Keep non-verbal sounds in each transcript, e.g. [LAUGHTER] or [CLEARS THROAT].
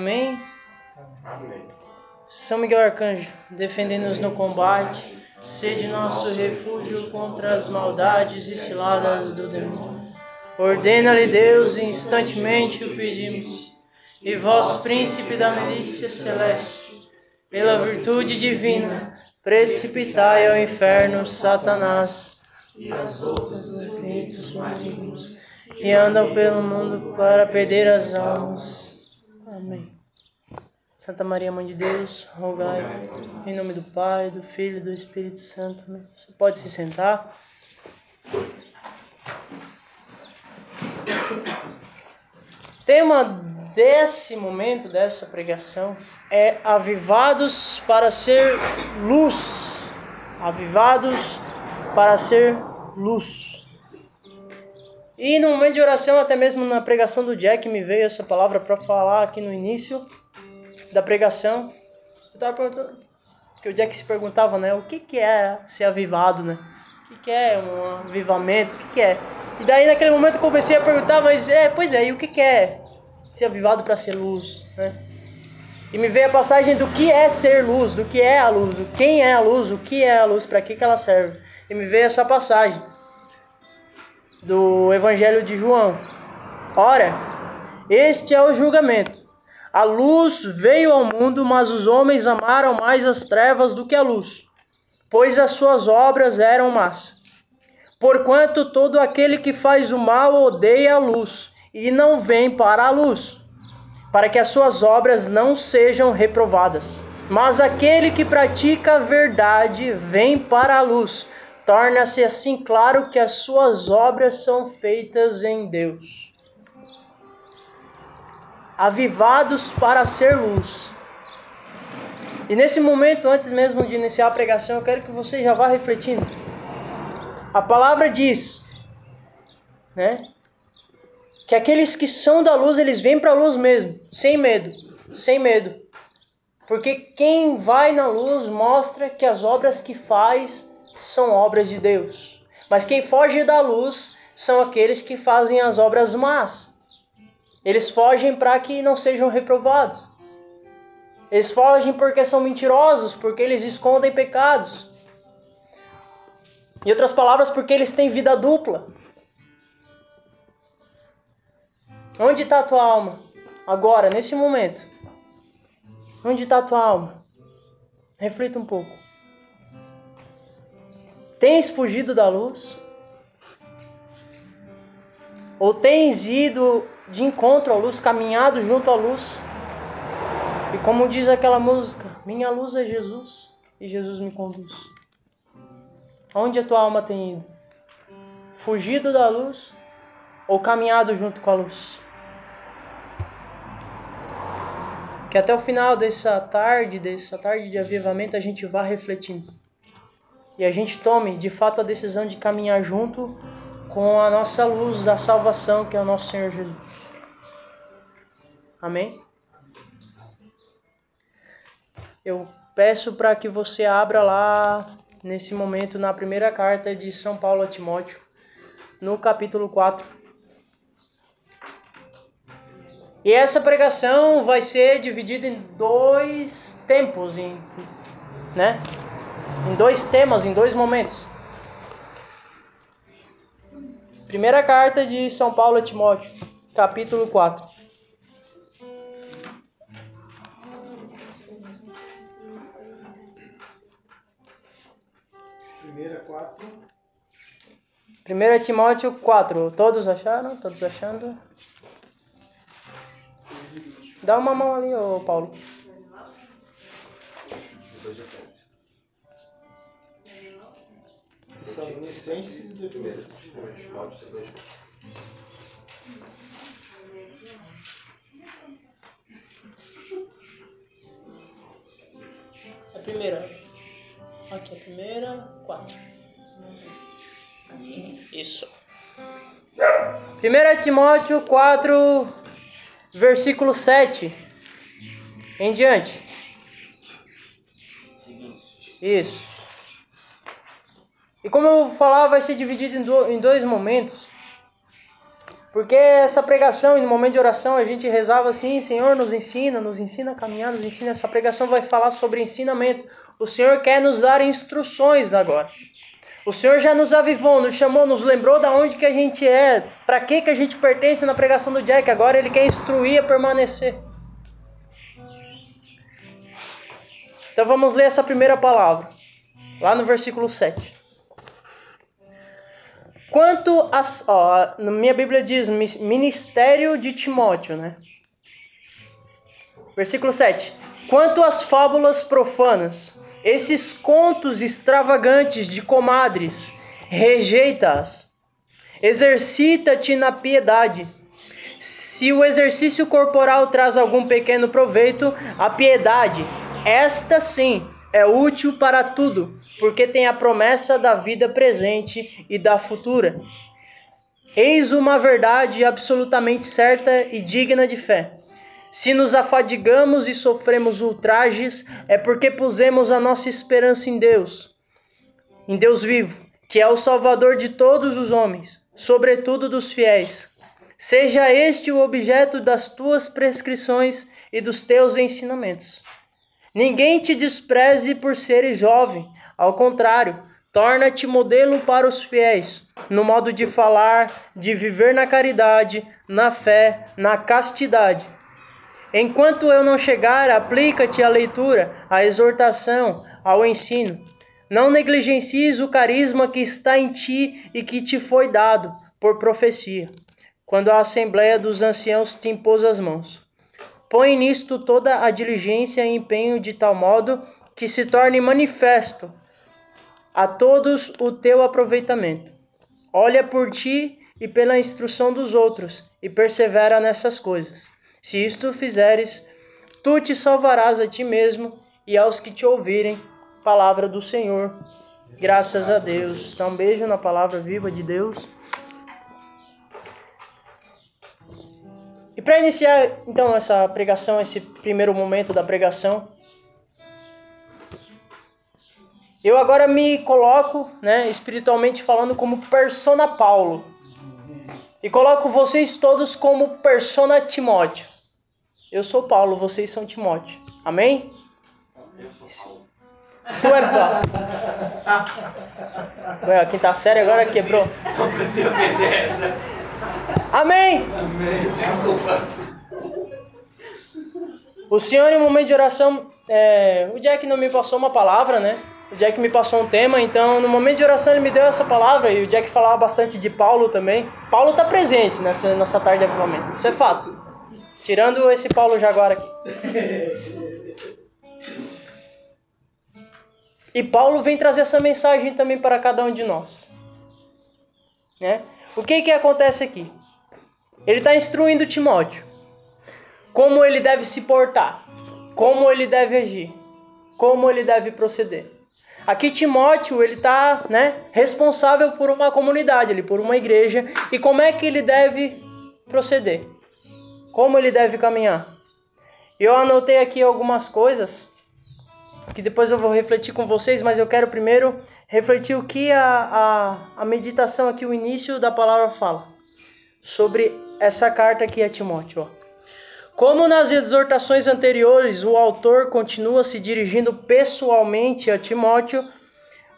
Amém? Amém. São Miguel Arcanjo, defendendo-nos no combate, sede nosso refúgio contra as maldades e ciladas do demônio. Ordena-lhe Deus, instantemente o pedimos. E vós, príncipe da milícia celeste, pela virtude divina, precipitai ao inferno Satanás e as outras espíritos malignos que andam pelo mundo para perder as almas. Amém. Santa Maria, Mãe de Deus, rogai em nome do Pai, do Filho e do Espírito Santo. Amém. Você pode se sentar. Tema desse momento, dessa pregação, é avivados para ser luz. Avivados para ser luz. E no momento de oração, até mesmo na pregação do Jack, me veio essa palavra para falar aqui no início da pregação. Eu estava perguntando, que o Jack se perguntava, né, o que, que é ser avivado, né? O que, que é um avivamento? O que, que é? E daí naquele momento eu comecei a perguntar, mas é, pois é, e o que, que é ser avivado para ser luz, né? E me veio a passagem do que é ser luz, do que é a luz, o quem é a luz, o que é a luz, para que, que ela serve. E me veio essa passagem do Evangelho de João. Ora, este é o julgamento. A luz veio ao mundo, mas os homens amaram mais as trevas do que a luz, pois as suas obras eram más. Porquanto todo aquele que faz o mal odeia a luz e não vem para a luz, para que as suas obras não sejam reprovadas. Mas aquele que pratica a verdade vem para a luz, torna-se assim claro que as suas obras são feitas em Deus. Avivados para ser luz. E nesse momento, antes mesmo de iniciar a pregação, eu quero que você já vá refletindo. A palavra diz, né, que aqueles que são da luz, eles vêm para a luz mesmo, sem medo, sem medo. Porque quem vai na luz mostra que as obras que faz são obras de Deus. Mas quem foge da luz são aqueles que fazem as obras más. Eles fogem para que não sejam reprovados. Eles fogem porque são mentirosos, porque eles escondem pecados. Em outras palavras, porque eles têm vida dupla. Onde está a tua alma? Agora, nesse momento. Onde está a tua alma? Reflita um pouco. Tens fugido da luz? Ou tens ido de encontro à luz, caminhado junto à luz? E como diz aquela música, minha luz é Jesus e Jesus me conduz. Onde a tua alma tem ido? Fugido da luz ou caminhado junto com a luz? Que até o final dessa tarde, dessa tarde de avivamento, a gente vá refletindo. E a gente tome de fato a decisão de caminhar junto com a nossa luz da salvação, que é o nosso Senhor Jesus. Amém? Eu peço para que você abra lá, nesse momento, na primeira carta de São Paulo a Timóteo, no capítulo 4. E essa pregação vai ser dividida em dois tempos, em, né? Em dois temas, em dois momentos. Primeira carta de São Paulo a Timóteo, capítulo 4. Primeira 4. Primeira Timóteo 4. Todos acharam? Todos achando? Dá uma mão ali, ô Paulo. Tessalonicenses depois. A primeira. Aqui, a primeira. Quatro. Isso. 1 Timóteo 4, versículo 7 em diante. Isso. E como eu vou falar, vai ser dividido em, do, em dois momentos. Porque essa pregação e no momento de oração a gente rezava assim: Senhor, nos ensina, nos ensina a caminhar, nos ensina. Essa pregação vai falar sobre ensinamento. O Senhor quer nos dar instruções agora. O Senhor já nos avivou, nos chamou, nos lembrou da onde que a gente é, para que que a gente pertence na pregação do Jack. Agora ele quer instruir a permanecer. Então vamos ler essa primeira palavra, lá no versículo 7. Quanto as. Ó, na minha Bíblia diz ministério de Timóteo, né? Versículo 7. Quanto às fábulas profanas, esses contos extravagantes de comadres, rejeita-as. Exercita-te na piedade. Se o exercício corporal traz algum pequeno proveito, a piedade, esta sim, é útil para tudo, porque tem a promessa da vida presente e da futura. Eis uma verdade absolutamente certa e digna de fé. Se nos afadigamos e sofremos ultrajes, é porque pusemos a nossa esperança em Deus, em Deus vivo, que é o Salvador de todos os homens, sobretudo dos fiéis. Seja este o objeto das tuas prescrições e dos teus ensinamentos. Ninguém te despreze por seres jovem, ao contrário, torna-te modelo para os fiéis, no modo de falar, de viver na caridade, na fé, na castidade. Enquanto eu não chegar, aplica-te à leitura, à exortação, ao ensino. Não negligencies o carisma que está em ti e que te foi dado por profecia, quando a assembleia dos anciãos te impôs as mãos. Põe nisto toda a diligência e empenho de tal modo que se torne manifesto a todos o teu aproveitamento. Olha por ti e pela instrução dos outros e persevera nessas coisas. Se isto fizeres, tu te salvarás a ti mesmo e aos que te ouvirem. Palavra do Senhor. Graças a Deus. Dá um beijo na palavra viva de Deus. E para iniciar então essa pregação, esse primeiro momento da pregação, eu agora me coloco, né, espiritualmente falando como persona Paulo. E coloco vocês todos como persona Timóteo. Eu sou Paulo, vocês são Timóteo. Amém? Tu é Paulo. Ué, a quinta série agora quebrou. Amém? Amém. Desculpa. O Senhor, em um momento de oração, é, o Jack não me passou uma palavra, né? O Jack me passou um tema, então no momento de oração ele me deu essa palavra e o Jack falava bastante de Paulo também. Paulo está presente nessa, nessa tarde de avivamento, isso é fato. Tirando esse Paulo Jaguar aqui. [LAUGHS] E Paulo vem trazer essa mensagem também para cada um de nós. Né? O que que acontece aqui? Ele está instruindo Timóteo como ele deve se portar, como ele deve agir, como ele deve proceder. Aqui Timóteo, ele está né, responsável por uma comunidade, ele, por uma igreja, e como é que ele deve proceder? Como ele deve caminhar? Eu anotei aqui algumas coisas que depois eu vou refletir com vocês, mas eu quero primeiro refletir o que a, a, a meditação aqui, o início da palavra fala sobre essa carta aqui a Timóteo. Ó. Como nas exortações anteriores, o autor continua se dirigindo pessoalmente a Timóteo,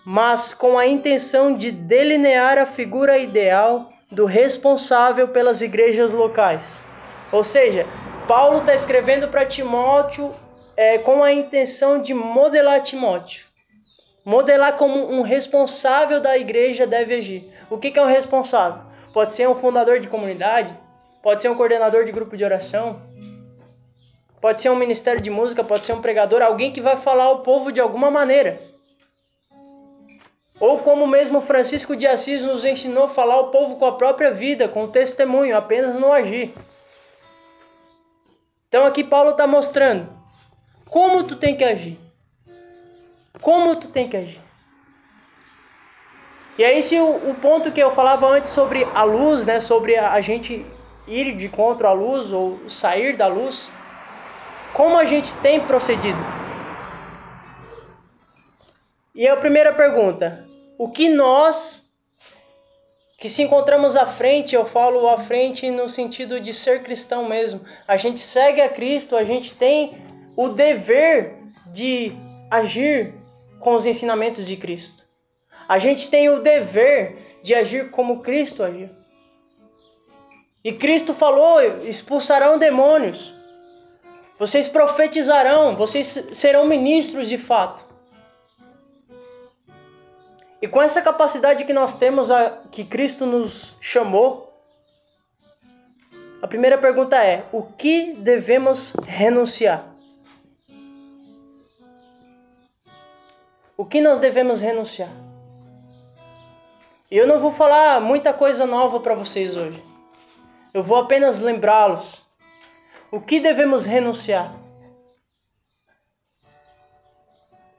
mas com a intenção de delinear a figura ideal do responsável pelas igrejas locais. Ou seja, Paulo está escrevendo para Timóteo é, com a intenção de modelar Timóteo. Modelar como um responsável da igreja deve agir. O que, que é um responsável? Pode ser um fundador de comunidade, pode ser um coordenador de grupo de oração, Pode ser um ministério de música, pode ser um pregador, alguém que vai falar ao povo de alguma maneira. Ou como mesmo Francisco de Assis nos ensinou falar ao povo com a própria vida, com o testemunho, apenas no agir. Então aqui Paulo está mostrando como tu tem que agir. Como tu tem que agir. E aí se o, o ponto que eu falava antes sobre a luz, né, sobre a, a gente ir de contra a luz ou sair da luz, como a gente tem procedido? E a primeira pergunta: o que nós que se encontramos à frente, eu falo à frente no sentido de ser cristão mesmo. A gente segue a Cristo, a gente tem o dever de agir com os ensinamentos de Cristo. A gente tem o dever de agir como Cristo agiu. E Cristo falou: expulsarão demônios, vocês profetizarão, vocês serão ministros de fato. E com essa capacidade que nós temos, a, que Cristo nos chamou, a primeira pergunta é: o que devemos renunciar? O que nós devemos renunciar? Eu não vou falar muita coisa nova para vocês hoje. Eu vou apenas lembrá-los. O que devemos renunciar?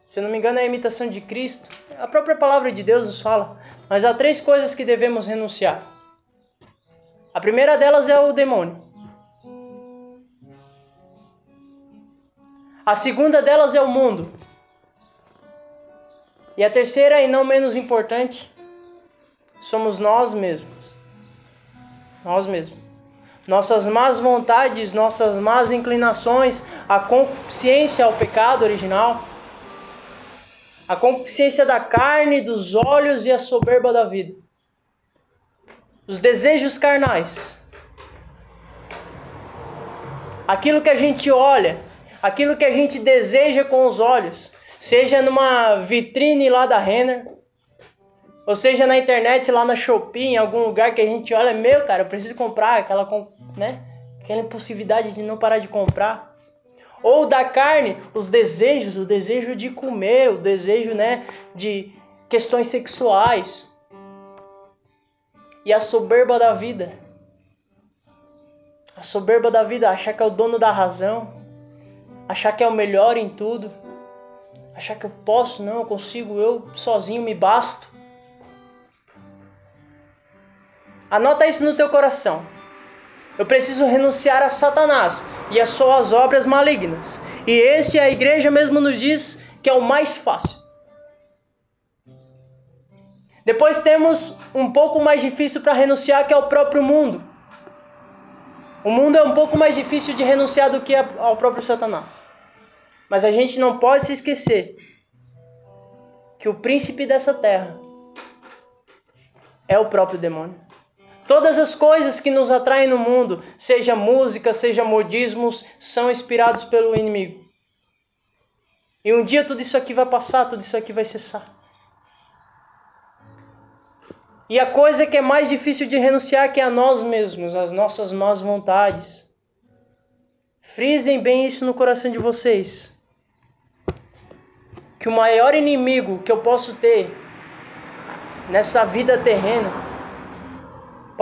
Se não me engano, é a imitação de Cristo. A própria palavra de Deus nos fala. Mas há três coisas que devemos renunciar. A primeira delas é o demônio. A segunda delas é o mundo. E a terceira, e não menos importante, somos nós mesmos. Nós mesmos. Nossas más vontades, nossas más inclinações, a consciência ao pecado original a consciência da carne, dos olhos e a soberba da vida. Os desejos carnais. Aquilo que a gente olha, aquilo que a gente deseja com os olhos, seja numa vitrine lá da Renner, ou seja na internet, lá na Shopee, em algum lugar que a gente olha, meu cara, eu preciso comprar aquela, né? Aquela impulsividade de não parar de comprar. Ou da carne, os desejos, o desejo de comer, o desejo, né, de questões sexuais. E a soberba da vida. A soberba da vida, achar que é o dono da razão, achar que é o melhor em tudo, achar que eu posso, não, eu consigo, eu sozinho me basto. Anota isso no teu coração. Eu preciso renunciar a Satanás e as suas obras malignas. E esse a igreja mesmo nos diz que é o mais fácil. Depois temos um pouco mais difícil para renunciar, que é o próprio mundo. O mundo é um pouco mais difícil de renunciar do que ao próprio Satanás. Mas a gente não pode se esquecer que o príncipe dessa terra é o próprio demônio. Todas as coisas que nos atraem no mundo, seja música, seja modismos, são inspirados pelo inimigo. E um dia tudo isso aqui vai passar, tudo isso aqui vai cessar. E a coisa que é mais difícil de renunciar que é a nós mesmos, as nossas más vontades. Frisem bem isso no coração de vocês. Que o maior inimigo que eu posso ter nessa vida terrena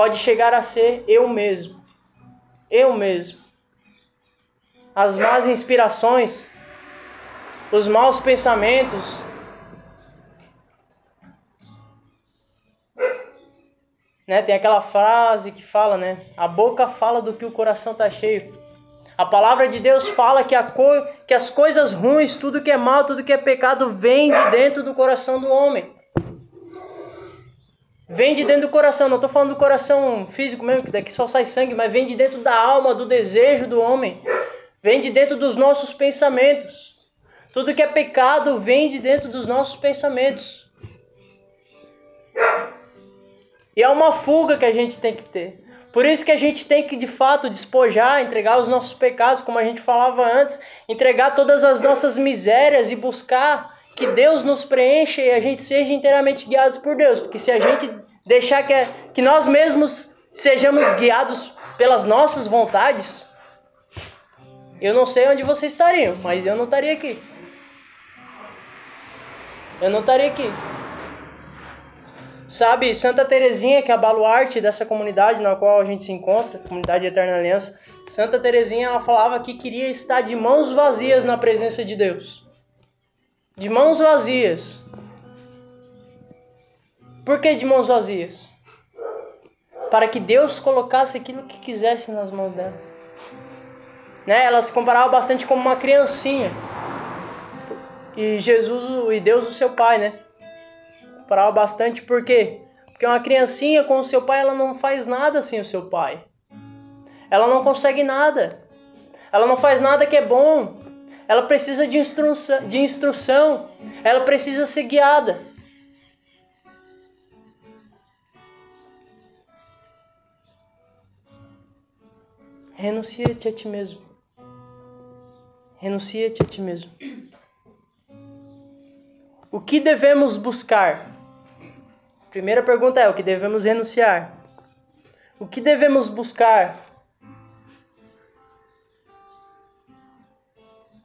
pode chegar a ser eu mesmo. Eu mesmo. As más inspirações, os maus pensamentos, né? Tem aquela frase que fala, né? A boca fala do que o coração tá cheio. A palavra de Deus fala que, co que as coisas ruins, tudo que é mal, tudo que é pecado, vem de dentro do coração do homem. Vem de dentro do coração, não estou falando do coração físico mesmo, que daqui só sai sangue, mas vem de dentro da alma, do desejo do homem. Vem de dentro dos nossos pensamentos. Tudo que é pecado vem de dentro dos nossos pensamentos. E é uma fuga que a gente tem que ter. Por isso que a gente tem que de fato despojar, entregar os nossos pecados, como a gente falava antes, entregar todas as nossas misérias e buscar que Deus nos preencha e a gente seja inteiramente guiados por Deus. Porque se a gente deixar que, que nós mesmos sejamos guiados pelas nossas vontades, eu não sei onde vocês estariam, mas eu não estaria aqui. Eu não estaria aqui. Sabe, Santa Terezinha, que é a baluarte dessa comunidade na qual a gente se encontra, comunidade Eterna Aliança, Santa Terezinha, ela falava que queria estar de mãos vazias na presença de Deus de mãos vazias. Por que de mãos vazias? Para que Deus colocasse aquilo que quisesse nas mãos dela. Né? Ela se comparava bastante como uma criancinha. E Jesus e Deus o seu pai, né? Comparava bastante por quê? Porque uma criancinha com o seu pai, ela não faz nada sem o seu pai. Ela não consegue nada. Ela não faz nada que é bom. Ela precisa de instrução, de instrução. Ela precisa ser guiada. Renuncia-te a ti mesmo. Renuncia-te a ti mesmo. O que devemos buscar? Primeira pergunta é: o que devemos renunciar? O que devemos buscar?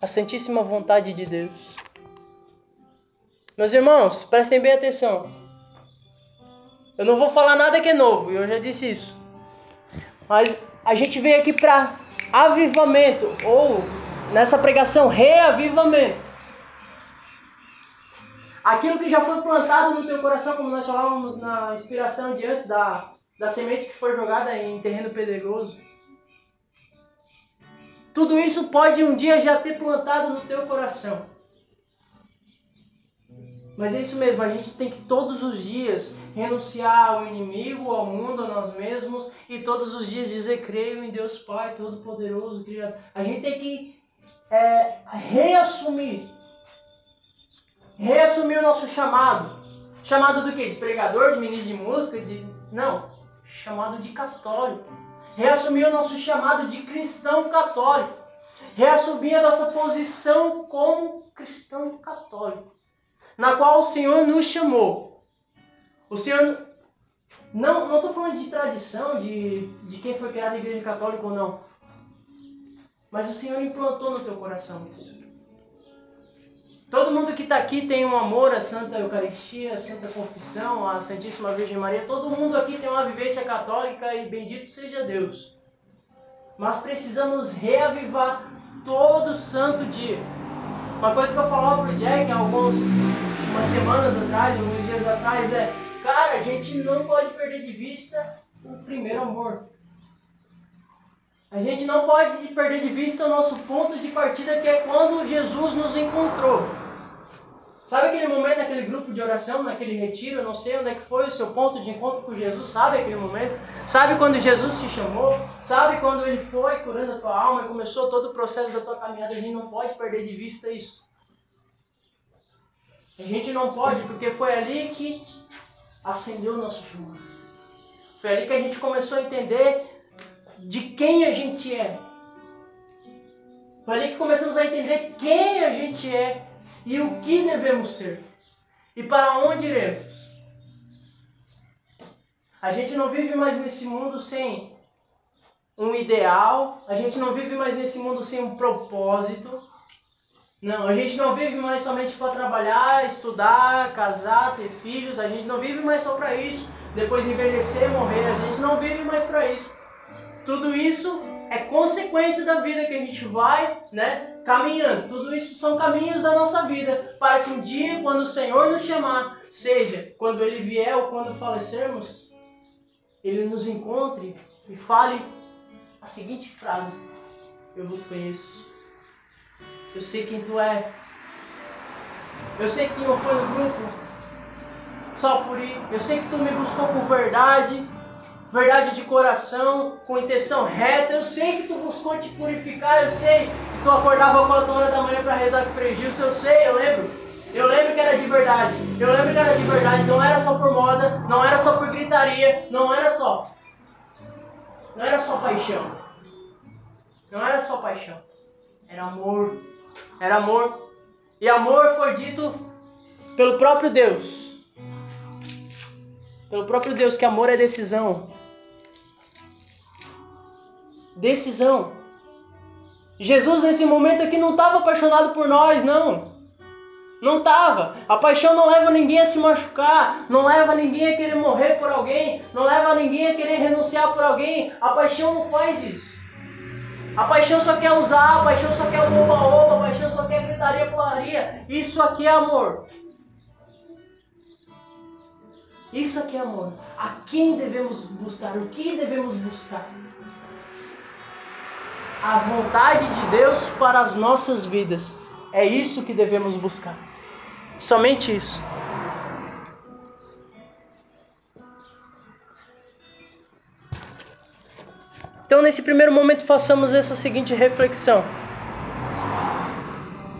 A Santíssima Vontade de Deus. Meus irmãos, prestem bem atenção. Eu não vou falar nada que é novo, eu já disse isso. Mas a gente veio aqui para avivamento, ou nessa pregação, reavivamento. Aquilo que já foi plantado no teu coração, como nós falávamos na inspiração de antes da, da semente que foi jogada em terreno pedregoso. Tudo isso pode um dia já ter plantado no teu coração. Mas é isso mesmo, a gente tem que todos os dias renunciar ao inimigo, ao mundo, a nós mesmos e todos os dias dizer: creio em Deus Pai Todo-Poderoso, Criador. A gente tem que é, reassumir reassumir o nosso chamado. Chamado do quê? De pregador, de ministro de música? De... Não. Chamado de católico. Reassumir o nosso chamado de cristão católico. Reassumir a nossa posição como cristão católico. Na qual o Senhor nos chamou. O Senhor. Não estou falando de tradição, de, de quem foi criado a igreja católica ou não. Mas o Senhor implantou no teu coração isso. Todo mundo que está aqui tem um amor à Santa Eucaristia, à Santa Confissão, à Santíssima Virgem Maria. Todo mundo aqui tem uma vivência católica e bendito seja Deus. Mas precisamos reavivar todo santo dia. Uma coisa que eu falava pro Jack há algumas umas semanas atrás, alguns dias atrás, é: cara, a gente não pode perder de vista o primeiro amor. A gente não pode perder de vista o nosso ponto de partida, que é quando Jesus nos encontrou. Sabe aquele momento, naquele grupo de oração, naquele retiro, eu não sei onde é que foi o seu ponto de encontro com Jesus, sabe aquele momento? Sabe quando Jesus te chamou? Sabe quando ele foi curando a tua alma e começou todo o processo da tua caminhada? A gente não pode perder de vista isso. A gente não pode, porque foi ali que acendeu o nosso chamado. Foi ali que a gente começou a entender de quem a gente é. Foi ali que começamos a entender quem a gente é e o que devemos ser e para onde iremos. A gente não vive mais nesse mundo sem um ideal, a gente não vive mais nesse mundo sem um propósito. Não, a gente não vive mais somente para trabalhar, estudar, casar, ter filhos, a gente não vive mais só para isso, depois envelhecer, morrer, a gente não vive mais para isso. Tudo isso é consequência da vida que a gente vai, né, caminhando. Tudo isso são caminhos da nossa vida para que um dia, quando o Senhor nos chamar, seja quando Ele vier ou quando falecermos, Ele nos encontre e fale a seguinte frase: Eu vos conheço. Eu sei quem tu é. Eu sei que tu não foi no grupo só por ir. Eu sei que tu me buscou com verdade verdade de coração, com intenção reta. Eu sei que tu buscou te purificar, eu sei que tu acordava 4 horas da manhã para rezar com o Frei Gilson, eu sei, eu lembro. Eu lembro que era de verdade. Eu lembro que era de verdade. Não era só por moda, não era só por gritaria, não era só. Não era só paixão. Não era só paixão. Era amor. Era amor. E amor foi dito pelo próprio Deus. Pelo próprio Deus que amor é decisão decisão. Jesus nesse momento aqui não estava apaixonado por nós, não. Não estava. A paixão não leva ninguém a se machucar, não leva ninguém a querer morrer por alguém, não leva ninguém a querer renunciar por alguém. A paixão não faz isso. A paixão só quer usar, a paixão só quer o oba-oba, a paixão só quer gritaria, falaria. Isso aqui é amor. Isso aqui é amor. A quem devemos buscar? O que devemos buscar? a vontade de Deus para as nossas vidas. É isso que devemos buscar. Somente isso. Então, nesse primeiro momento, façamos essa seguinte reflexão: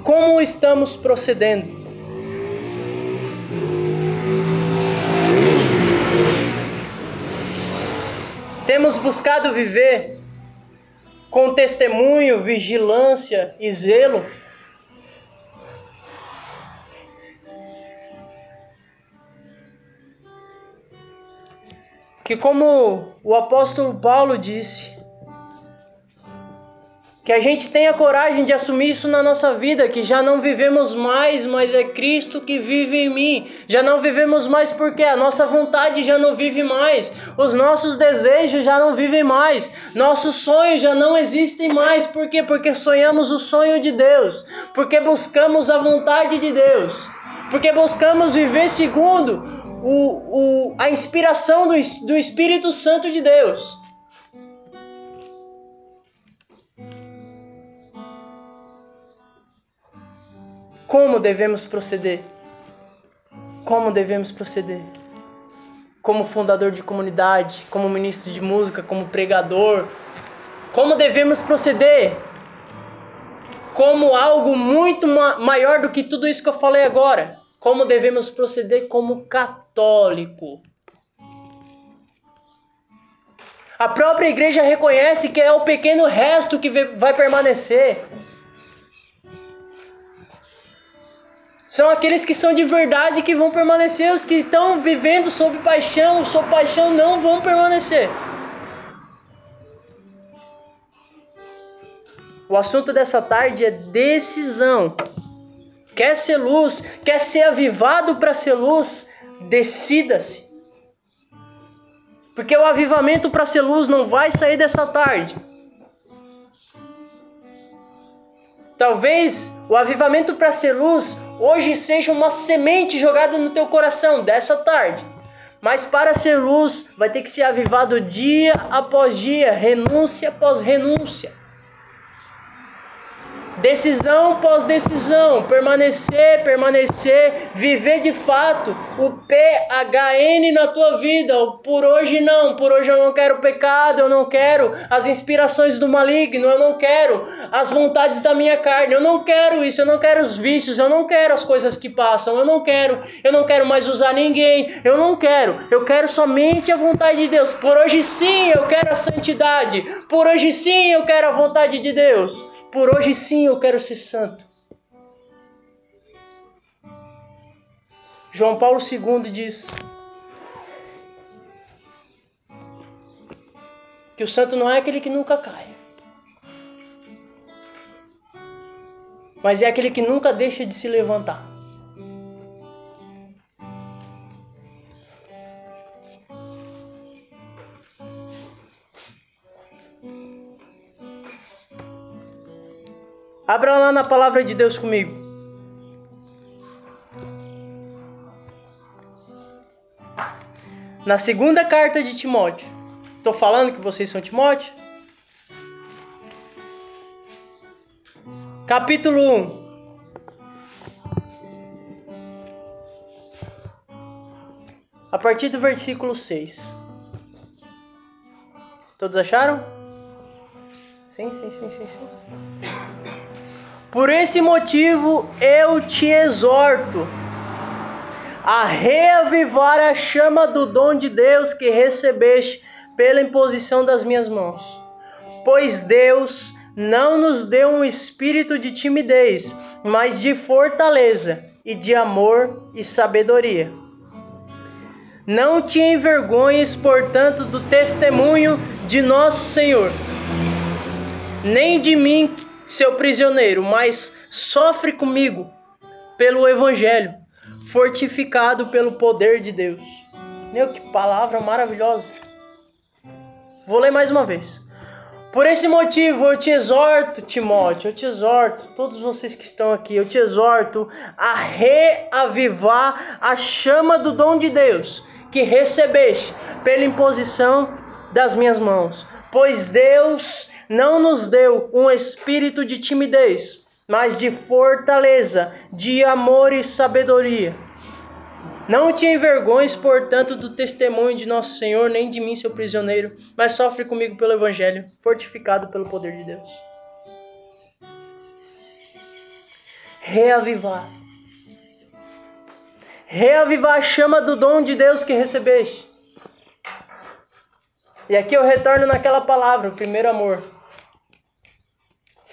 Como estamos procedendo? Temos buscado viver com testemunho, vigilância e zelo? Que, como o apóstolo Paulo disse, que a gente tenha coragem de assumir isso na nossa vida, que já não vivemos mais, mas é Cristo que vive em mim. Já não vivemos mais porque a nossa vontade já não vive mais, os nossos desejos já não vivem mais, nossos sonhos já não existem mais. Por quê? Porque sonhamos o sonho de Deus, porque buscamos a vontade de Deus, porque buscamos viver segundo o, o, a inspiração do, do Espírito Santo de Deus. Como devemos proceder? Como devemos proceder? Como fundador de comunidade, como ministro de música, como pregador, como devemos proceder? Como algo muito maior do que tudo isso que eu falei agora. Como devemos proceder como católico? A própria igreja reconhece que é o pequeno resto que vai permanecer. São aqueles que são de verdade que vão permanecer, os que estão vivendo sob paixão, sob paixão não vão permanecer. O assunto dessa tarde é decisão. Quer ser luz, quer ser avivado para ser luz, decida-se. Porque o avivamento para ser luz não vai sair dessa tarde. Talvez o avivamento para ser luz hoje seja uma semente jogada no teu coração dessa tarde. Mas para ser luz, vai ter que ser avivado dia após dia, renúncia após renúncia. Decisão pós decisão, permanecer, permanecer, viver de fato o PHN na tua vida. Por hoje não, por hoje eu não quero pecado, eu não quero as inspirações do maligno, eu não quero as vontades da minha carne, eu não quero isso, eu não quero os vícios, eu não quero as coisas que passam, eu não quero, eu não quero mais usar ninguém, eu não quero, eu quero somente a vontade de Deus. Por hoje sim eu quero a santidade, por hoje sim eu quero a vontade de Deus. Por hoje sim eu quero ser santo. João Paulo II diz que o santo não é aquele que nunca cai, mas é aquele que nunca deixa de se levantar. Abra lá na palavra de Deus comigo. Na segunda carta de Timóteo. Estou falando que vocês são Timóteo? Capítulo 1. A partir do versículo 6. Todos acharam? Sim, sim, sim, sim, sim. Por esse motivo eu te exorto a reavivar a chama do dom de Deus que recebeste pela imposição das minhas mãos. Pois Deus não nos deu um espírito de timidez, mas de fortaleza e de amor e sabedoria. Não te envergonhes, portanto, do testemunho de nosso Senhor, nem de mim seu prisioneiro, mas sofre comigo pelo Evangelho, fortificado pelo poder de Deus. Meu, que palavra maravilhosa! Vou ler mais uma vez. Por esse motivo eu te exorto, Timóteo, eu te exorto, todos vocês que estão aqui, eu te exorto a reavivar a chama do dom de Deus que recebeste pela imposição das minhas mãos. Pois Deus não nos deu um espírito de timidez, mas de fortaleza, de amor e sabedoria. Não te envergonhes, portanto, do testemunho de nosso Senhor, nem de mim, seu prisioneiro, mas sofre comigo pelo Evangelho, fortificado pelo poder de Deus. Reavivar. Reavivar a chama do dom de Deus que recebeste. E aqui eu retorno naquela palavra, o primeiro amor.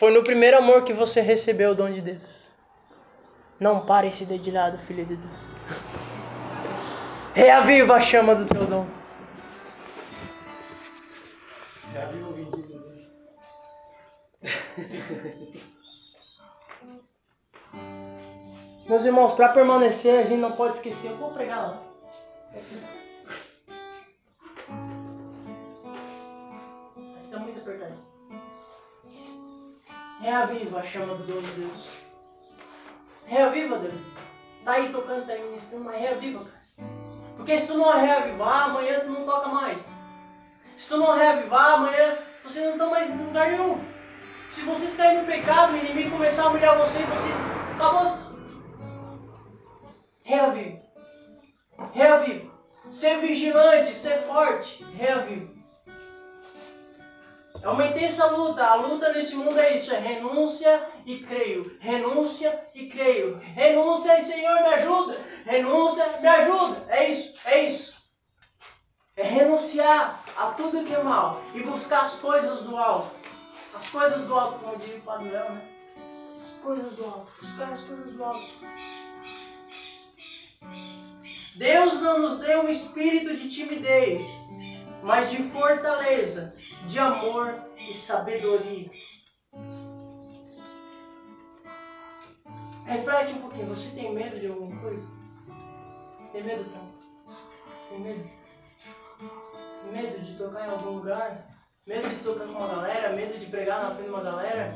Foi no primeiro amor que você recebeu o dom de Deus. Não pare esse dedilhado, filho de Deus. Reaviva a chama do teu dom. Reaviva o. Meus irmãos, para permanecer, a gente não pode esquecer. Eu vou pregar lá. Reaviva a chama do dom de Deus. Reaviva, Deus. Tá aí tocando, tá aí ministrando, mas reaviva, cara. Porque se tu não reavivar, amanhã tu não toca mais. Se tu não reavivar, amanhã você não está mais em lugar nenhum. Se vocês caírem no pecado, o inimigo começar a humilhar você e você acabou-se. Reaviva. Reaviva. Ser vigilante, ser forte. Reaviva. É uma intensa luta. A luta nesse mundo é isso: é renúncia e creio. Renúncia e creio. Renúncia e Senhor me ajuda. Renúncia, me ajuda. É isso, é isso. É renunciar a tudo que é mal e buscar as coisas do alto. As coisas do alto, como diria o Padre Léo, né? As coisas do alto. Buscar as coisas do alto. Deus não nos deu um espírito de timidez, mas de fortaleza, de amor e sabedoria. Reflete um pouquinho, você tem medo de alguma coisa? Tem medo, Tom? Tem medo? Medo de tocar em algum lugar? Medo de tocar com uma galera? Medo de pregar na frente de uma galera?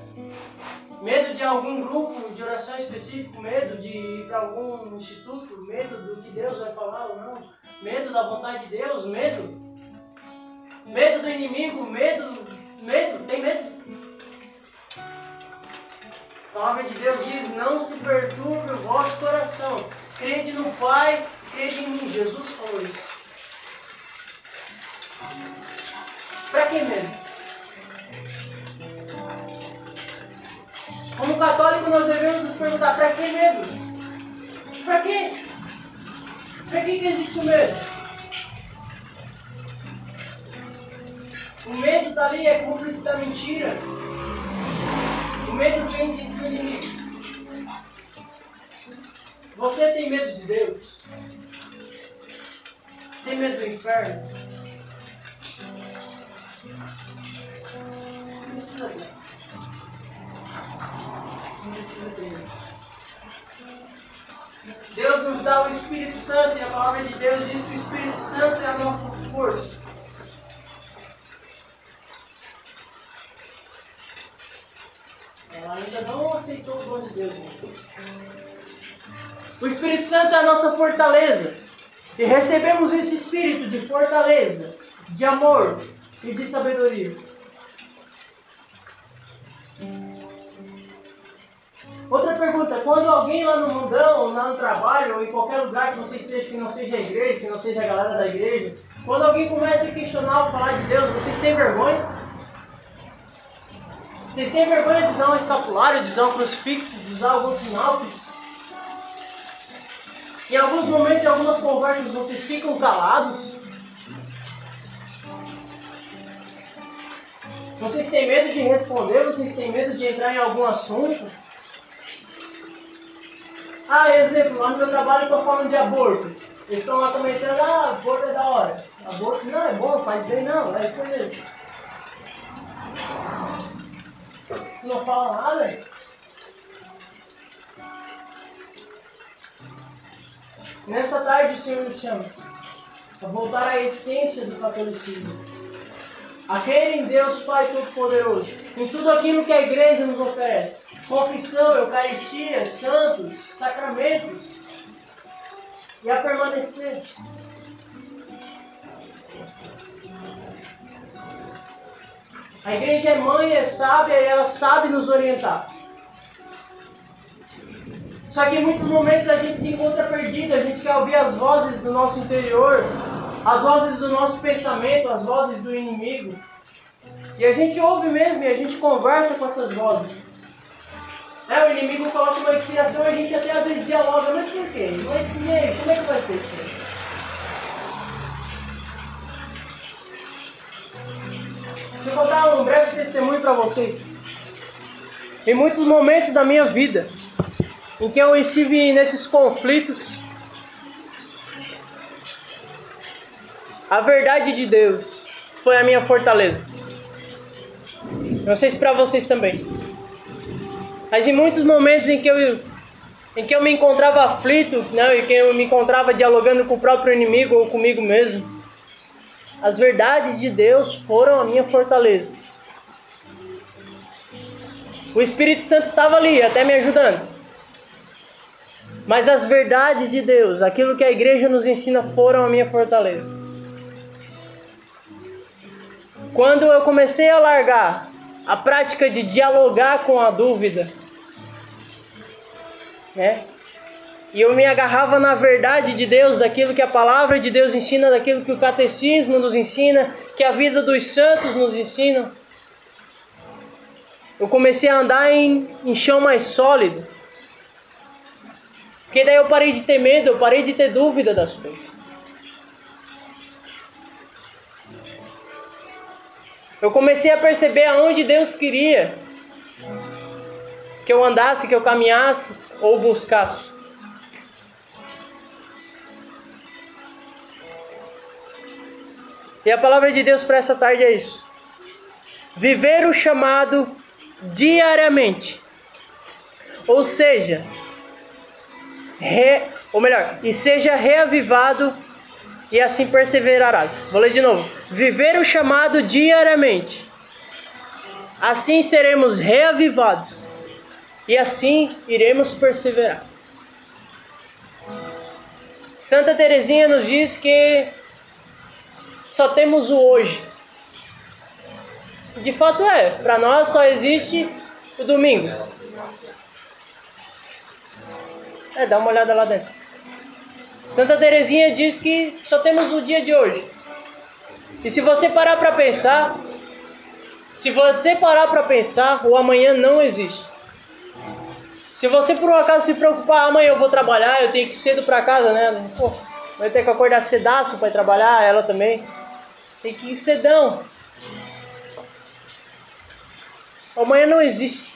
Medo de algum grupo de oração específico? Medo de ir para algum instituto? Medo do que Deus vai falar ou não? Medo da vontade de Deus? Medo? Medo do inimigo? Medo? Medo? Tem medo? A palavra de Deus diz: Não se perturbe o vosso coração. Crede no Pai, crede em mim. Jesus falou isso. Para que medo? Como católico, nós devemos nos perguntar: para que medo? Para quê? Para que, que existe o medo? O medo está ali, é cúmplice da mentira. O medo vem de, do inimigo. Você tem medo de Deus? Tem medo do inferno? Não precisa ter. Não precisa ter. Deus nos dá o Espírito Santo e a palavra de Deus diz que o Espírito Santo é a nossa força. Ela ainda não aceitou o dom de Deus. O Espírito Santo é a nossa fortaleza. E recebemos esse espírito de fortaleza, de amor e de sabedoria. Outra pergunta, quando alguém lá no mundão, ou lá no trabalho, ou em qualquer lugar que você esteja, que não seja a igreja, que não seja a galera da igreja, quando alguém começa a questionar ou falar de Deus, vocês têm vergonha? Vocês têm vergonha de usar um escapulário, de usar um crucifixo, de usar algum sinal que em alguns momentos, em algumas conversas, vocês ficam calados. Vocês têm medo de responder, vocês têm medo de entrar em algum assunto. Ah, exemplo, lá no meu trabalho eu estou falando de aborto. Eles estão lá comentando, ah, aborto é da hora. Aborto não é bom, faz bem não, é isso mesmo. Não fala nada? Nessa tarde o Senhor nos chama a voltar à essência do catolicismo. A crer em Deus Pai Todo-Poderoso, em tudo aquilo que a igreja nos oferece. Confissão, Eucaristia, santos, sacramentos. E a permanecer. A igreja é mãe, é sábia e ela sabe nos orientar. Só que em muitos momentos a gente se encontra perdido, a gente quer ouvir as vozes do nosso interior, as vozes do nosso pensamento, as vozes do inimigo. E a gente ouve mesmo e a gente conversa com essas vozes. É, o inimigo coloca uma inspiração e a gente até às vezes dialoga, mas por quê? Mas e aí, como é que vai ser isso? Eu contar um breve testemunho para vocês. Em muitos momentos da minha vida, em que eu estive nesses conflitos, a verdade de Deus foi a minha fortaleza. Não sei se para vocês também. Mas em muitos momentos em que eu, em que eu me encontrava aflito, né, em que eu me encontrava dialogando com o próprio inimigo ou comigo mesmo, as verdades de Deus foram a minha fortaleza. O Espírito Santo estava ali, até me ajudando. Mas as verdades de Deus, aquilo que a igreja nos ensina, foram a minha fortaleza. Quando eu comecei a largar a prática de dialogar com a dúvida, né? E eu me agarrava na verdade de Deus, daquilo que a palavra de Deus ensina, daquilo que o catecismo nos ensina, que a vida dos santos nos ensina. Eu comecei a andar em, em chão mais sólido. Porque daí eu parei de ter medo, eu parei de ter dúvida das coisas. Eu comecei a perceber aonde Deus queria que eu andasse, que eu caminhasse ou buscasse. E a palavra de Deus para essa tarde é isso. Viver o chamado diariamente. Ou seja, re, ou melhor, e seja reavivado e assim perseverarás. Vou ler de novo. Viver o chamado diariamente. Assim seremos reavivados e assim iremos perseverar. Santa Teresinha nos diz que só temos o hoje. De fato é, para nós só existe o domingo. É, dá uma olhada lá dentro. Santa Teresinha diz que só temos o dia de hoje. E se você parar para pensar, se você parar para pensar, o amanhã não existe. Se você por um acaso se preocupar, amanhã eu vou trabalhar, eu tenho que ir cedo para casa, né? Pô, vai ter que acordar cedaço para trabalhar, ela também. Tem que ir cedão. Amanhã não existe.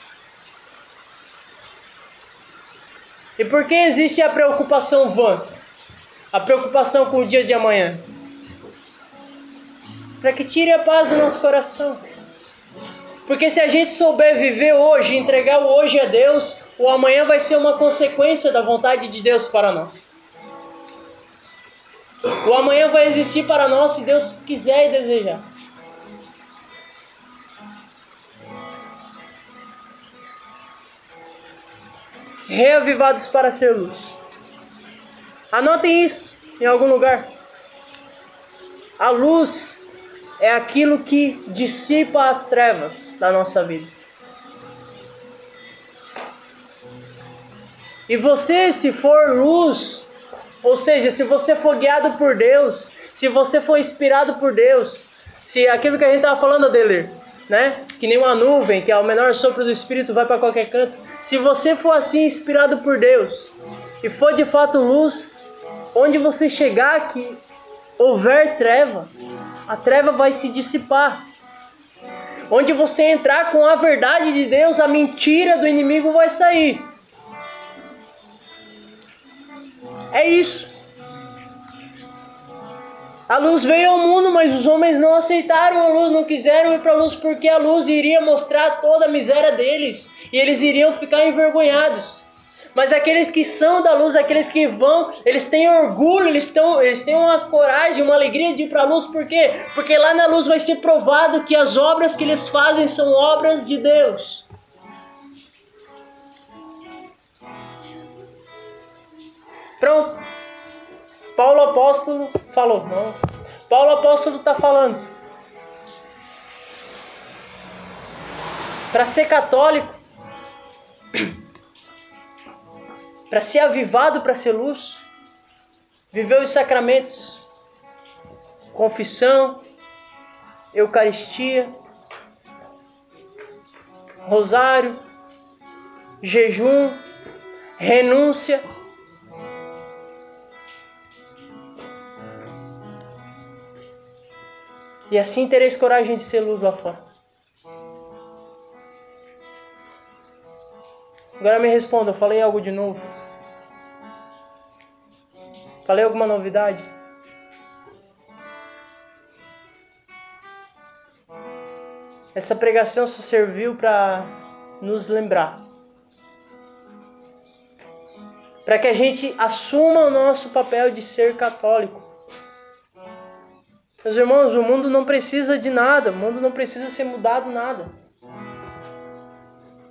E por que existe a preocupação vã? A preocupação com o dia de amanhã? Para que tire a paz do nosso coração. Porque se a gente souber viver hoje, entregar o hoje a Deus, o amanhã vai ser uma consequência da vontade de Deus para nós. O amanhã vai existir para nós se Deus quiser e desejar. Reavivados para ser luz. Anotem isso em algum lugar. A luz é aquilo que dissipa as trevas da nossa vida. E você, se for luz, ou seja, se você for guiado por Deus, se você for inspirado por Deus, se aquilo que a gente estava falando, Adelir, né? Que nem uma nuvem, que é o menor sopro do Espírito, vai para qualquer canto. Se você for assim inspirado por Deus e for de fato luz, onde você chegar que houver treva, a treva vai se dissipar. Onde você entrar com a verdade de Deus, a mentira do inimigo vai sair. É isso. A luz veio ao mundo, mas os homens não aceitaram a luz, não quiseram ir para a luz porque a luz iria mostrar toda a miséria deles e eles iriam ficar envergonhados. Mas aqueles que são da luz, aqueles que vão, eles têm orgulho, eles, tão, eles têm uma coragem, uma alegria de ir para a luz, por quê? Porque lá na luz vai ser provado que as obras que eles fazem são obras de Deus. Pronto. Paulo apóstolo falou, não. Paulo apóstolo está falando. Para ser católico, [CLEARS THROAT] para ser avivado, para ser luz. Viveu os sacramentos, confissão, Eucaristia, rosário, jejum, renúncia. E assim tereis coragem de ser luz lá fora. Agora me responda, eu falei algo de novo? Falei alguma novidade? Essa pregação só serviu para nos lembrar. Para que a gente assuma o nosso papel de ser católico. Meus irmãos, o mundo não precisa de nada, o mundo não precisa ser mudado nada.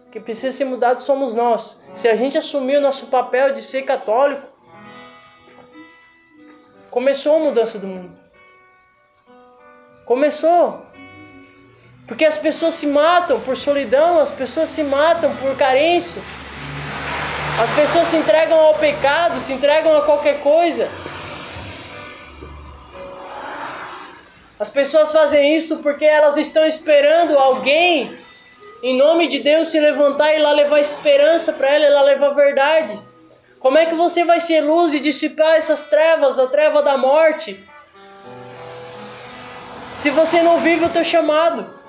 O que precisa ser mudado somos nós. Se a gente assumir o nosso papel de ser católico, começou a mudança do mundo. Começou. Porque as pessoas se matam por solidão, as pessoas se matam por carência. As pessoas se entregam ao pecado, se entregam a qualquer coisa. As pessoas fazem isso porque elas estão esperando alguém, em nome de Deus, se levantar e lá levar esperança para ela, e lá levar verdade. Como é que você vai ser luz e dissipar essas trevas, a treva da morte, se você não vive o teu chamado?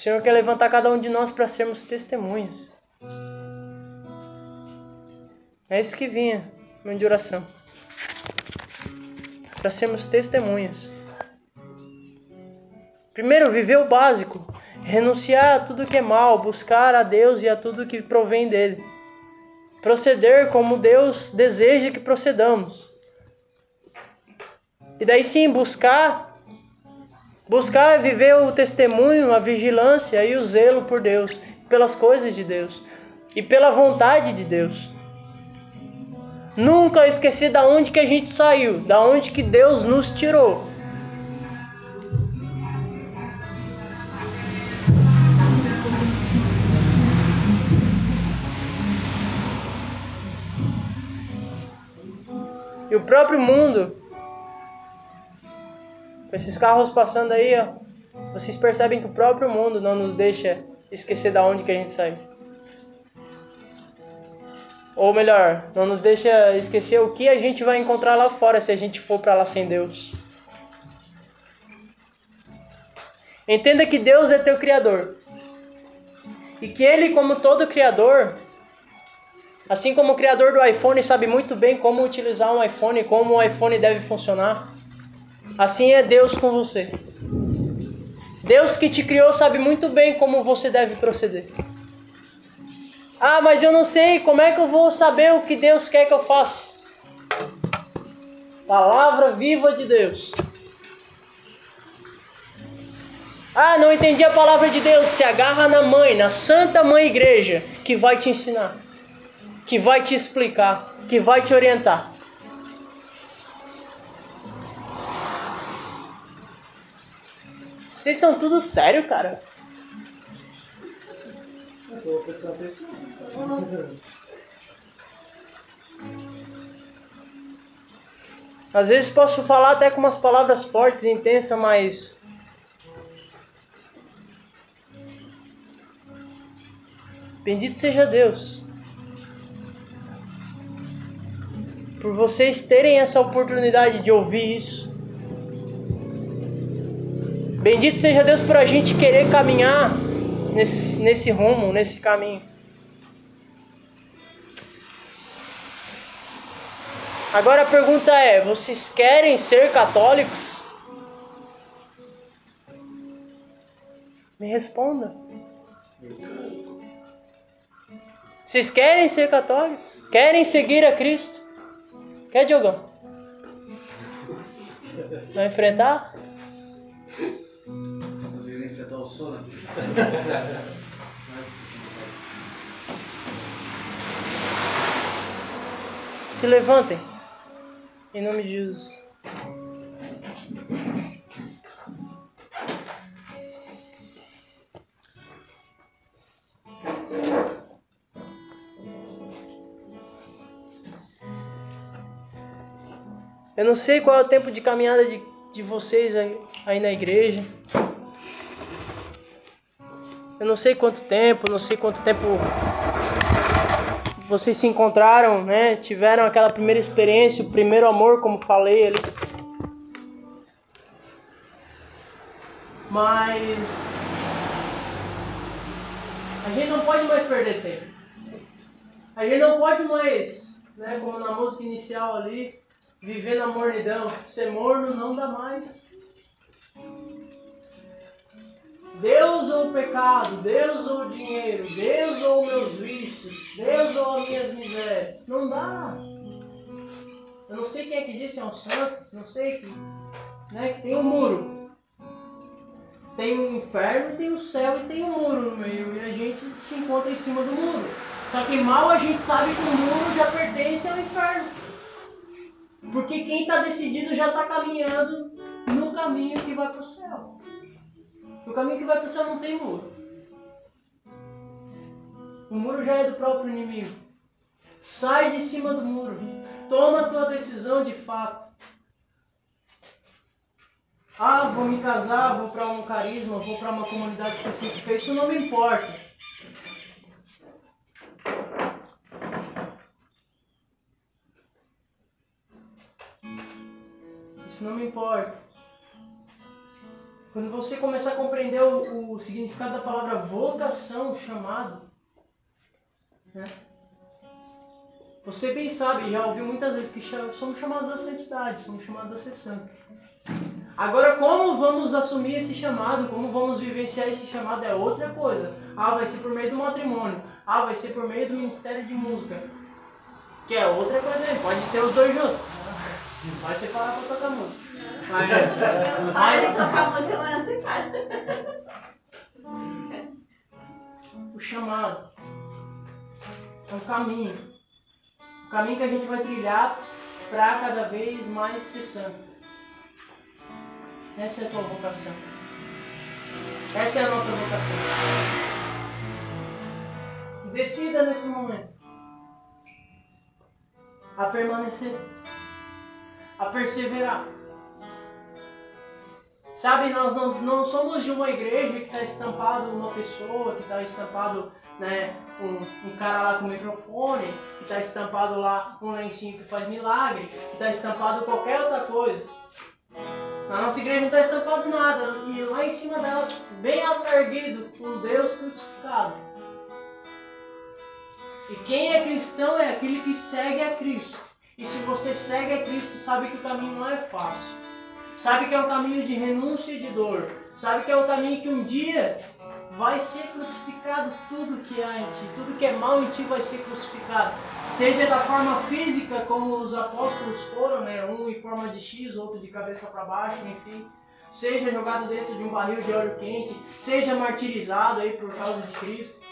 Senhor quer levantar cada um de nós para sermos testemunhas. É isso que vinha no de oração. Para sermos testemunhas. Primeiro, viver o básico. Renunciar a tudo que é mal, buscar a Deus e a tudo que provém dele. Proceder como Deus deseja que procedamos. E daí sim, buscar Buscar viver o testemunho, a vigilância e o zelo por Deus, pelas coisas de Deus e pela vontade de Deus. Nunca esquecer da onde que a gente saiu, da onde que Deus nos tirou. E o próprio mundo com esses carros passando aí, ó, vocês percebem que o próprio mundo não nos deixa esquecer da onde que a gente saiu. Ou melhor, não nos deixa esquecer o que a gente vai encontrar lá fora se a gente for para lá sem Deus. Entenda que Deus é teu criador. E que ele, como todo criador, assim como o criador do iPhone sabe muito bem como utilizar um iPhone, como o iPhone deve funcionar, Assim é Deus com você. Deus que te criou sabe muito bem como você deve proceder. Ah, mas eu não sei como é que eu vou saber o que Deus quer que eu faça. Palavra viva de Deus. Ah, não entendi a palavra de Deus. Se agarra na mãe, na Santa Mãe Igreja, que vai te ensinar, que vai te explicar, que vai te orientar. Vocês estão tudo sério, cara? Atenção. Às vezes posso falar até com umas palavras fortes e intensas, mas. Bendito seja Deus. Por vocês terem essa oportunidade de ouvir isso. Bendito seja Deus por a gente querer caminhar nesse, nesse rumo, nesse caminho. Agora a pergunta é: vocês querem ser católicos? Me responda. Vocês querem ser católicos? Querem seguir a Cristo? Quer, Diogão? Vai enfrentar? funciona. Né? [LAUGHS] Se levantem. Em nome de Jesus. Eu não sei qual é o tempo de caminhada de, de vocês aí, aí na igreja. Eu não sei quanto tempo, não sei quanto tempo vocês se encontraram, né? Tiveram aquela primeira experiência, o primeiro amor, como falei ali. Mas a gente não pode mais perder tempo. A gente não pode mais, né, como na música inicial ali, viver na mornidão. Ser morno não dá mais. Deus ou o pecado, Deus ou o dinheiro, Deus ou meus vícios, Deus ou as minhas misérias. Não dá. Eu não sei quem é que disse, é um santo, não sei que, né, que tem um muro. Tem um inferno, tem o um céu e tem um muro no meio. E a gente se encontra em cima do muro. Só que mal a gente sabe que o muro já pertence ao inferno. Porque quem está decidido já está caminhando no caminho que vai para o céu. O caminho que vai para o céu não tem muro. O muro já é do próprio inimigo. Sai de cima do muro. Toma a tua decisão de fato. Ah, vou me casar, vou para um carisma, vou para uma comunidade específica. Isso não me importa. Isso não me importa. Quando você começar a compreender o, o significado da palavra vocação, chamado, né? Você bem sabe, já ouviu muitas vezes que somos chamados à santidade, somos chamados a ser santos. Agora, como vamos assumir esse chamado, como vamos vivenciar esse chamado é outra coisa. Ah, vai ser por meio do matrimônio. Ah, vai ser por meio do ministério de música. Que é outra coisa, pode ter os dois juntos. Vai separar para tocar música. Mas, para de tocar música, mas não separa. O chamado é um caminho. Um caminho que a gente vai trilhar para cada vez mais ser santo. Essa é a tua vocação. Essa é a nossa vocação. Decida nesse momento a permanecer, a perseverar. Sabe, nós não, não somos de uma igreja que está estampado uma pessoa, que está estampado né, um, um, cara lá com microfone, que está estampado lá um lencinho que faz milagre, que está estampado qualquer outra coisa. Na nossa igreja não está estampado nada. E lá em cima dela, bem alto um Deus crucificado. E quem é cristão é aquele que segue a Cristo. E se você segue a Cristo, sabe que o caminho não é fácil. Sabe que é um caminho de renúncia e de dor. Sabe que é um caminho que um dia vai ser crucificado tudo que há em ti, tudo que é mal em ti vai ser crucificado. Seja da forma física, como os apóstolos foram, né? um em forma de X, outro de cabeça para baixo, enfim. Seja jogado dentro de um barril de óleo quente, seja martirizado aí por causa de Cristo.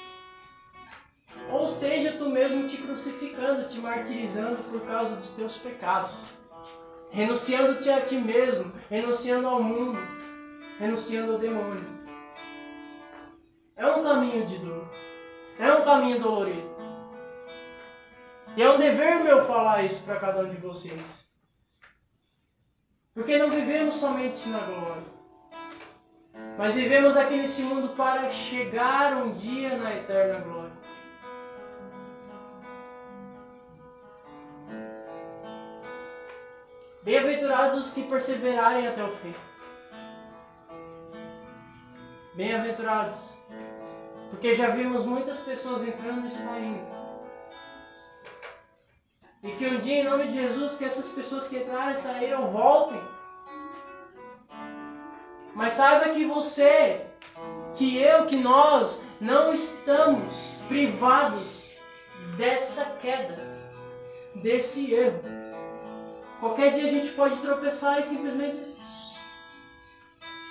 Ou seja, tu mesmo te crucificando, te martirizando por causa dos teus pecados renunciando-te a ti mesmo, renunciando ao mundo, renunciando ao demônio. É um caminho de dor, é um caminho dolorido. E é um dever meu falar isso para cada um de vocês. Porque não vivemos somente na glória, mas vivemos aqui nesse mundo para chegar um dia na eterna glória. Bem-aventurados os que perseverarem até o fim. Bem-aventurados, porque já vimos muitas pessoas entrando e saindo. E que um dia, em nome de Jesus, que essas pessoas que entraram e saíram voltem. Mas saiba que você, que eu, que nós não estamos privados dessa queda, desse erro. Qualquer dia a gente pode tropeçar e simplesmente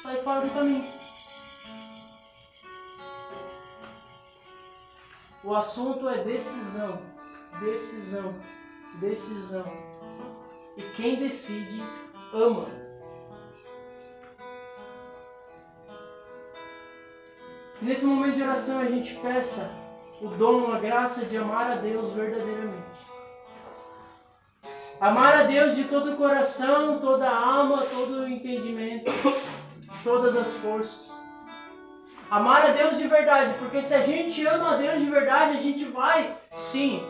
sair fora do caminho. O assunto é decisão, decisão, decisão. E quem decide ama. Nesse momento de oração a gente peça o dom, a graça de amar a Deus verdadeiramente Amar a Deus de todo o coração, toda a alma, todo o entendimento, todas as forças. Amar a Deus de verdade, porque se a gente ama a Deus de verdade, a gente vai sim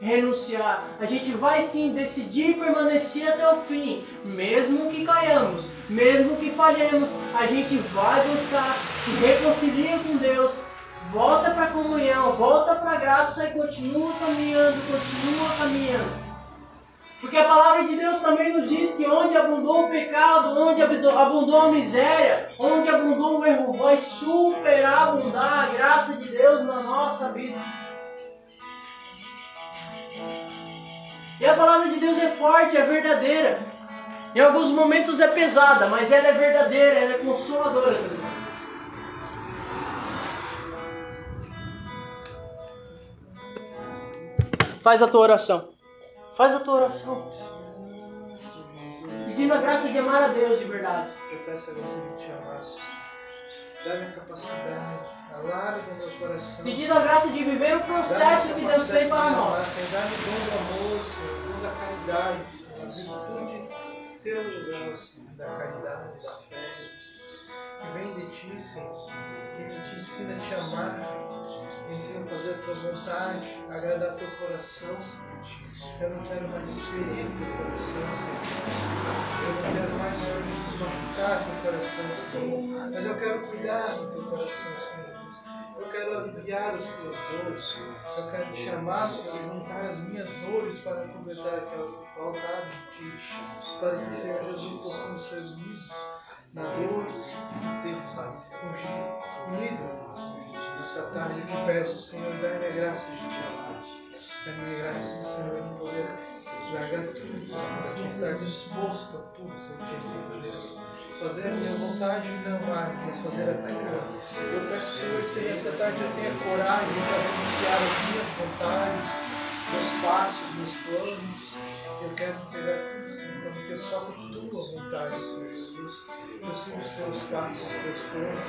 renunciar. A gente vai sim decidir permanecer até o fim, mesmo que caiamos, mesmo que falhemos, a gente vai buscar, se reconcilia com Deus, volta para a comunhão, volta para a graça e continua caminhando, continua caminhando. Porque a palavra de Deus também nos diz que onde abundou o pecado, onde abundou a miséria, onde abundou o erro, vai superabundar a graça de Deus na nossa vida. E a palavra de Deus é forte, é verdadeira. Em alguns momentos é pesada, mas ela é verdadeira, ela é consoladora. Faz a tua oração. Faz a tua oração. Pedindo a graça de amar a Deus de verdade. Eu peço a graça de te amar, Senhor. Dá-me a capacidade, alarga o meu coração. Pedindo a graça de viver o processo que Deus tem para nós. Dá-me o dom do amor, Senhor, o dom da caridade, Senhor, a virtude teologos da caridade, da fé, que vem de ti, Senhor, que te ensina a te amar, ensina a fazer a tua vontade, agradar teu coração, Senhor. Eu não quero mais ferir teu coração, Senhor. Eu não quero mais machucar teu coração, Senhor. Mas eu quero cuidar do teu coração, Senhor. Eu quero aliviar os teus dores. Eu quero te amar, Senhor, juntar as minhas dores para completar aquelas que faltaram em ti. Para que, Senhor Jesus, possamos ser unidos que temos unido nessa tarde. Eu te peço, Senhor, dá-me a graça de te amar. Dá-me a graça, Senhor, de poder largar tudo, Senhor, de estar disposto a tudo Senhor Jesus. Fazer a minha vontade não mais, mas fazer a tua. Eu peço, Senhor, que nessa tarde eu tenha coragem de renunciar às minhas vontades, meus passos, meus planos. Eu quero entregar tudo, Senhor, para que eu faça a tua vontade, Senhor Jesus. Eu sigo os teus passos, os teus planos.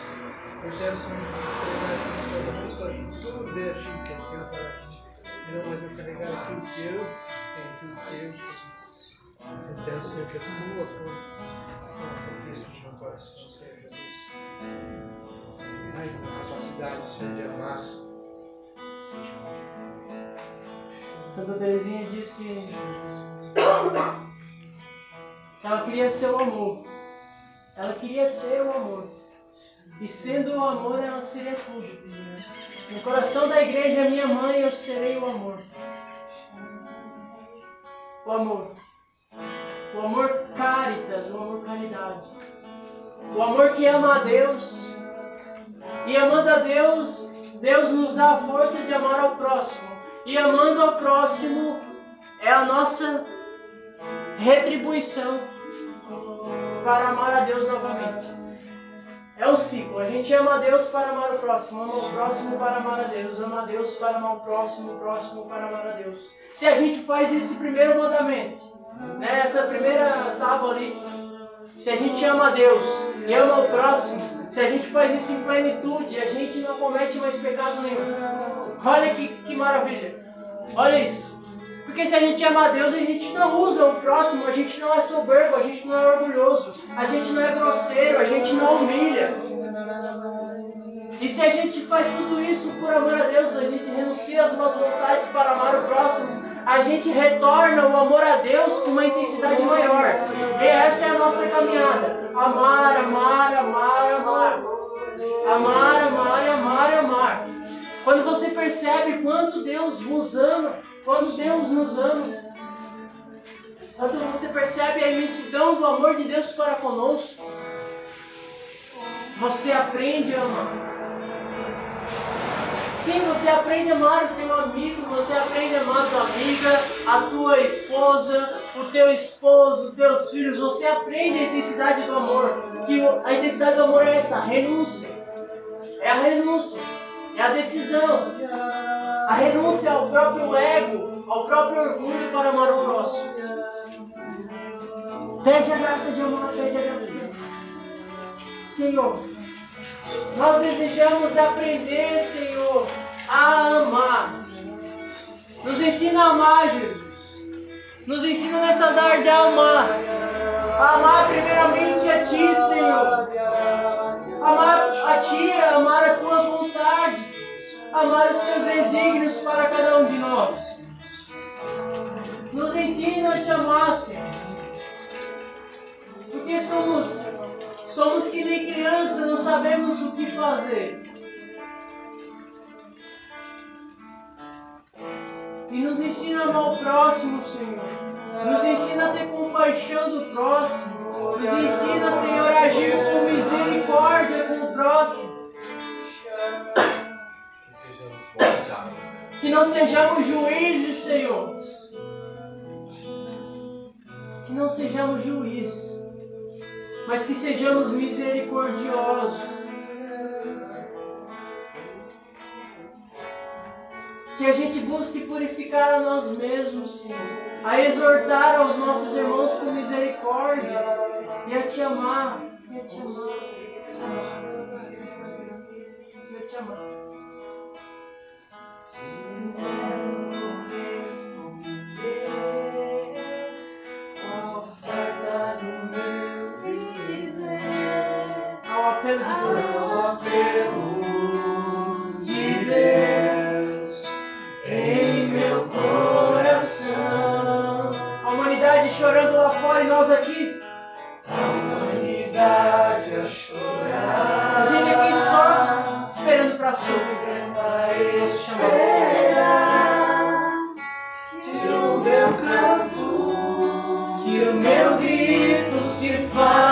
Eu quero, Senhor Jesus, entregar tudo para tudo de ti que é teu para mim. Não mais eu carregar aquilo que eu tenho, aquilo que eu tenho. Eu quero, Senhor, que a tua ação aconteça no meu coração, Senhor Jesus. Ai, a capacidade, Senhor, de amar. Santa Teresinha diz que ela queria ser o amor. Ela queria ser o amor. E sendo o amor, ela seria tudo. No coração da igreja, minha mãe, eu serei o amor. O amor. O amor caritas, o amor caridade. O amor que ama a Deus. E amando a Deus, Deus nos dá a força de amar ao próximo. E amando ao próximo é a nossa retribuição para amar a Deus novamente. É um ciclo. A gente ama a Deus para amar o próximo, ama o próximo para amar a Deus, ama a Deus para amar o próximo, o próximo para amar a Deus. Se a gente faz esse primeiro mandamento, né, essa primeira tábua ali, se a gente ama a Deus e ama o próximo, se a gente faz isso em plenitude, a gente não comete mais pecado nenhum. Olha que, que maravilha. Olha isso. Porque se a gente ama a Deus, a gente não usa o próximo, a gente não é soberbo, a gente não é orgulhoso, a gente não é grosseiro, a gente não humilha. E se a gente faz tudo isso por amor a Deus, a gente renuncia às nossas vontades para amar o próximo, a gente retorna o amor a Deus com uma intensidade maior. E essa é a nossa caminhada. Amar, amar, amar, amar. Amar, amar, amar, amar. Quando você percebe quanto Deus vos ama, quando Deus nos ama, quando você percebe a imensidão do amor de Deus para conosco, você aprende a amar. Sim, você aprende a amar o teu amigo, você aprende a amar a tua amiga, a tua esposa, o teu esposo, teus filhos, você aprende a intensidade do amor. Que a intensidade do amor é essa, renúncia. É a renúncia, é a decisão. A renúncia ao próprio ego, ao próprio orgulho para amar o próximo. Pede a graça de amar, pede a graça. Senhor, nós desejamos aprender, Senhor, a amar. Nos ensina a amar, Jesus. Nos ensina nessa tarde a amar. A amar primeiramente a Ti, Senhor. Amar a Ti, amar a Tua vontade. Amar os Teus desígnios para cada um de nós. Nos ensina a Te amar, Senhor. Porque somos, somos que nem criança, não sabemos o que fazer. E nos ensina a amar o próximo, Senhor. Nos ensina a ter compaixão do próximo. Nos ensina, Senhor, a agir com misericórdia com o próximo. Que não sejamos juízes, Senhor. Que não sejamos juízes. Mas que sejamos misericordiosos. Que a gente busque purificar a nós mesmos, Senhor. A exortar aos nossos irmãos com misericórdia. E a te amar. E a te amar. E a te amar. E a te amar. Que o meu grito se faça